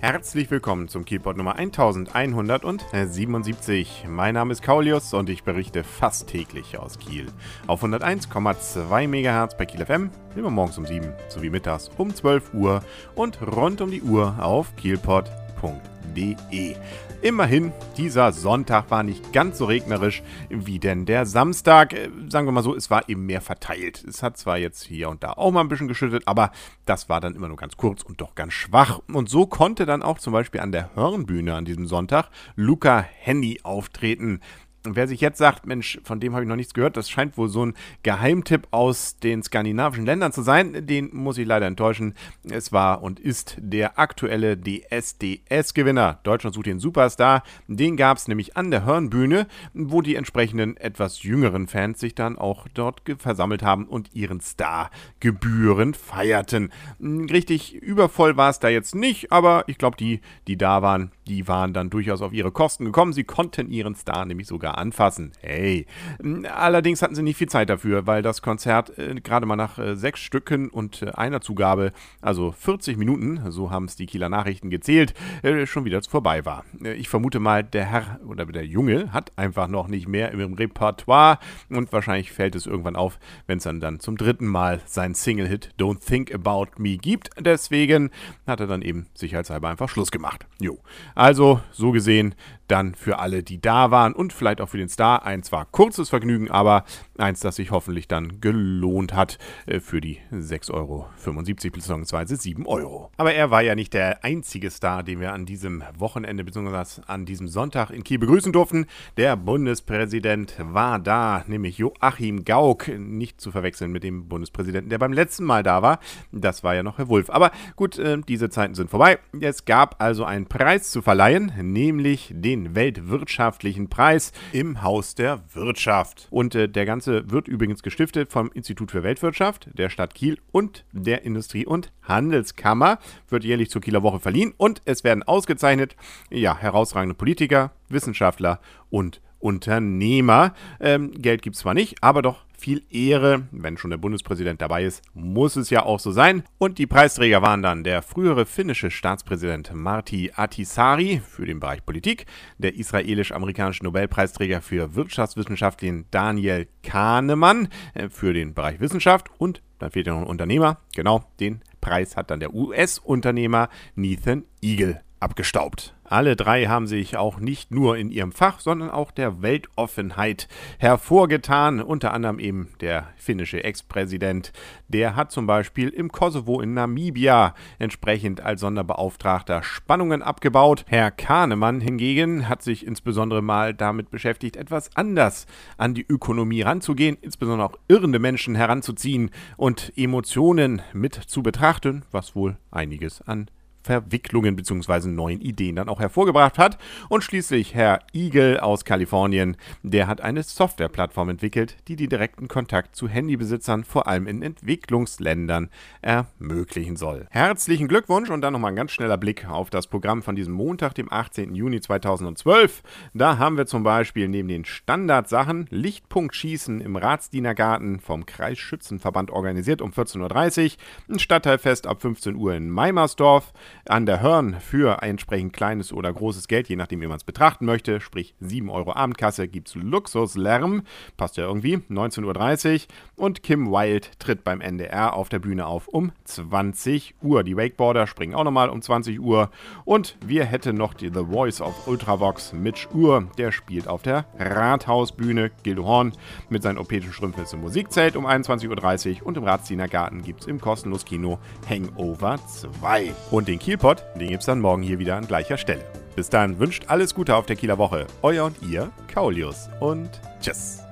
Herzlich willkommen zum Kielpot Nummer 1177. Mein Name ist Kaulius und ich berichte fast täglich aus Kiel. Auf 101,2 MHz bei Kiel FM, immer morgens um 7 sowie mittags um 12 Uhr und rund um die Uhr auf kielpot.de. Immerhin, dieser Sonntag war nicht ganz so regnerisch wie denn der Samstag. Äh, sagen wir mal so, es war eben mehr verteilt. Es hat zwar jetzt hier und da auch mal ein bisschen geschüttet, aber das war dann immer nur ganz kurz und doch ganz schwach. Und so konnte dann auch zum Beispiel an der Hörnbühne an diesem Sonntag Luca Henny auftreten. Und wer sich jetzt sagt, Mensch, von dem habe ich noch nichts gehört, das scheint wohl so ein Geheimtipp aus den skandinavischen Ländern zu sein, den muss ich leider enttäuschen. Es war und ist der aktuelle DSDS-Gewinner. Deutschland sucht den Superstar. Den gab es nämlich an der Hörnbühne, wo die entsprechenden etwas jüngeren Fans sich dann auch dort versammelt haben und ihren Star gebührend feierten. Richtig übervoll war es da jetzt nicht, aber ich glaube, die, die da waren, die waren dann durchaus auf ihre Kosten gekommen. Sie konnten ihren Star nämlich sogar anfassen. Hey. Allerdings hatten sie nicht viel Zeit dafür, weil das Konzert äh, gerade mal nach äh, sechs Stücken und äh, einer Zugabe, also 40 Minuten, so haben es die Kieler Nachrichten gezählt, äh, schon wieder vorbei war. Äh, ich vermute mal, der Herr oder der Junge hat einfach noch nicht mehr im Repertoire und wahrscheinlich fällt es irgendwann auf, wenn es dann, dann zum dritten Mal sein Single-Hit Don't Think About Me gibt. Deswegen hat er dann eben sicherheitshalber einfach Schluss gemacht. Jo. Also, so gesehen, dann für alle, die da waren und vielleicht auch für den Star ein zwar kurzes Vergnügen, aber eins, das sich hoffentlich dann gelohnt hat äh, für die 6,75 Euro bzw. 7 Euro. Aber er war ja nicht der einzige Star, den wir an diesem Wochenende bzw. an diesem Sonntag in Kiel begrüßen durften. Der Bundespräsident war da, nämlich Joachim Gauck, nicht zu verwechseln mit dem Bundespräsidenten, der beim letzten Mal da war. Das war ja noch Herr Wulff. Aber gut, äh, diese Zeiten sind vorbei. Es gab also einen Preis zu verleihen, nämlich den Weltwirtschaftlichen Preis im Haus der Wirtschaft. Und äh, der Ganze wird übrigens gestiftet vom Institut für Weltwirtschaft, der Stadt Kiel und der Industrie- und Handelskammer. Wird jährlich zur Kieler Woche verliehen und es werden ausgezeichnet, ja, herausragende Politiker, Wissenschaftler und Unternehmer. Ähm, Geld gibt es zwar nicht, aber doch viel Ehre. Wenn schon der Bundespräsident dabei ist, muss es ja auch so sein. Und die Preisträger waren dann der frühere finnische Staatspräsident Marti Atisari für den Bereich Politik, der israelisch-amerikanische Nobelpreisträger für Wirtschaftswissenschaften Daniel Kahnemann äh, für den Bereich Wissenschaft und dann fehlt ja noch ein Unternehmer. Genau, den Preis hat dann der US-Unternehmer Nathan Eagle abgestaubt. Alle drei haben sich auch nicht nur in ihrem Fach, sondern auch der Weltoffenheit hervorgetan. Unter anderem eben der finnische Ex-Präsident. Der hat zum Beispiel im Kosovo in Namibia entsprechend als Sonderbeauftragter Spannungen abgebaut. Herr Kahnemann hingegen hat sich insbesondere mal damit beschäftigt, etwas anders an die Ökonomie ranzugehen, insbesondere auch irrende Menschen heranzuziehen und Emotionen mit zu betrachten, was wohl einiges an Verwicklungen bzw. neuen Ideen dann auch hervorgebracht hat. Und schließlich Herr Eagle aus Kalifornien, der hat eine Softwareplattform entwickelt, die den direkten Kontakt zu Handybesitzern vor allem in Entwicklungsländern ermöglichen soll. Herzlichen Glückwunsch und dann nochmal ein ganz schneller Blick auf das Programm von diesem Montag, dem 18. Juni 2012. Da haben wir zum Beispiel neben den Standardsachen Lichtpunktschießen im Ratsdienergarten vom Kreisschützenverband organisiert um 14.30 Uhr, ein Stadtteilfest ab 15 Uhr in Meimersdorf, an der Hörn für entsprechend kleines oder großes Geld, je nachdem, wie man es betrachten möchte, sprich 7 Euro Abendkasse, gibt es Luxuslärm, passt ja irgendwie, 19.30 Uhr und Kim Wilde tritt beim NDR auf der Bühne auf um 20 Uhr. Die Wakeboarder springen auch nochmal um 20 Uhr. Und wir hätten noch die The Voice of Ultravox Mitch Uhr, der spielt auf der Rathausbühne. Gildehorn mit seinen opetischen Strümpfen im Musikzelt um 21.30 Uhr und im Ratsdienergarten gibt es im kostenlos Kino Hangover 2. Und den den Kielpot, den gibt es dann morgen hier wieder an gleicher Stelle. Bis dann wünscht alles Gute auf der Kieler Woche. Euer und ihr, Kaulius. Und tschüss.